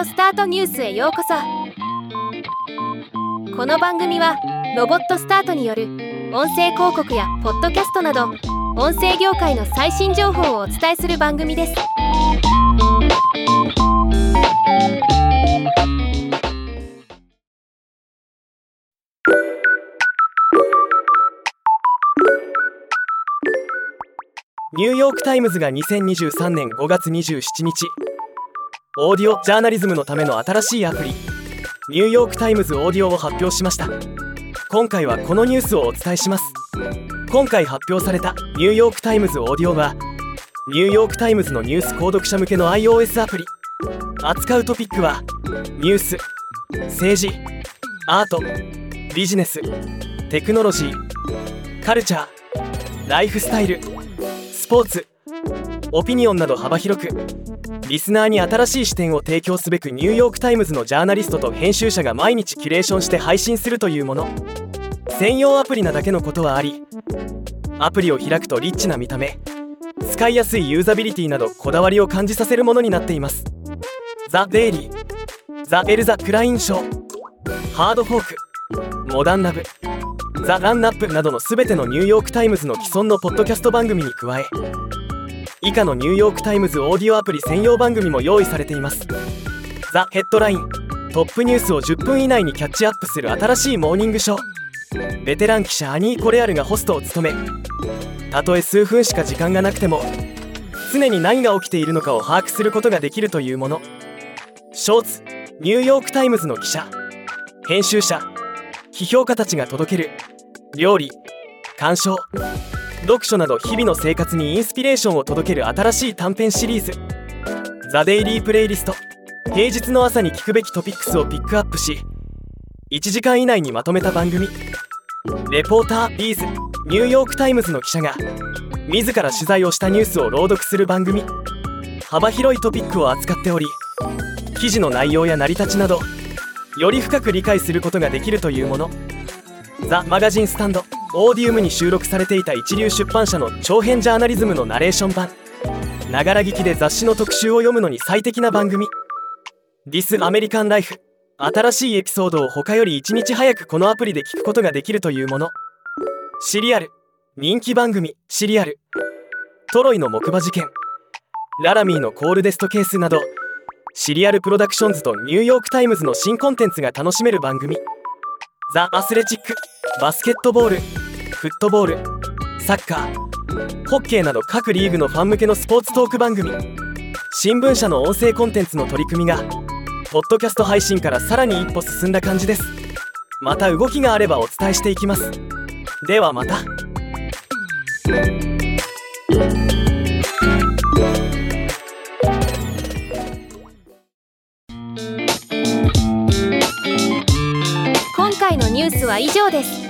オスタートニュースへようこそ。この番組はロボットスタートによる音声広告やポッドキャストなど音声業界の最新情報をお伝えする番組です。ニューヨーク・タイムズが2023年5月27日。オーディオジャーナリズムのための新しいアプリ。ニューヨーク・タイムズオーディオを発表しました。今回はこのニュースをお伝えします。今回発表されたニューヨーク・タイムズオーディオはニューヨーク・タイムズのニュース購読者向けの iOS アプリ。扱うトピックはニュース政治アートビジネステクノロジーカルチャーライフスタイルスポーツオピニオンなど幅広くリスナーに新しい視点を提供すべくニューヨーク・タイムズのジャーナリストと編集者が毎日キュレーションして配信するというもの。専用アプリなだけのことはありアプリを開くとリッチな見た目。使いやすいユーザビリティなどこだわりを感じさせるものになっています。 The Daily、The Ezra Klein Show、Hard Fork、Modern Love The Run-Up などの全てのニューヨーク・タイムズの既存のポッドキャスト番組に加え以下のニューヨーク・タイムズオーディオアプリ専用番組も用意されています。ザ・ヘッドライン。トップニュースを10分以内にキャッチアップする新しいモーニングショー。ベテラン記者アニー・コレアルがホストを務めたとえ数分しか時間がなくても常に何が起きているのかを把握することができるというもの。 Shortsニューヨーク・タイムズの記者。編集者批評家たちが届ける。料理鑑賞。読書など日々の生活にインスピレーションを届ける新しい短編シリーズ「 The Daily Playlist」平日の朝に聞くべきトピックスをピックアップし1時間以内にまとめた番組。 Reporter Reads、ニューヨーク・タイムズの記者が自ら取材をしたニュースを朗読する番組。幅広いトピックを扱っており記事の内容や成り立ちなどより深く理解することができるというもの。ザ・マガジンスタンドオーディウムに収録されていた一流出版社の長編ジャーナリズムのナレーション版。ながら聞きで雑誌の特集を読むのに最適な番組。ディス・アメリカン・ライフ新しいエピソードを他より1日早くこのアプリで聞くことができるというもの。シリアル。人気番組。シリアル。トロイの木馬事件。ララミーのコールデストケースなど。シリアルプロダクションズとニューヨーク・タイムズの新コンテンツが楽しめる番組。ザ・アスレチック。バスケットボール。フットボールサッカーホッケーなど各リーグのファン向けのスポーツトーク番組新聞社の音声コンテンツの取り組みがポッドキャスト配信からさらに一歩進んだ感じです。また動きがあればお伝えしていきます。ではまた。今回のニュースは以上です。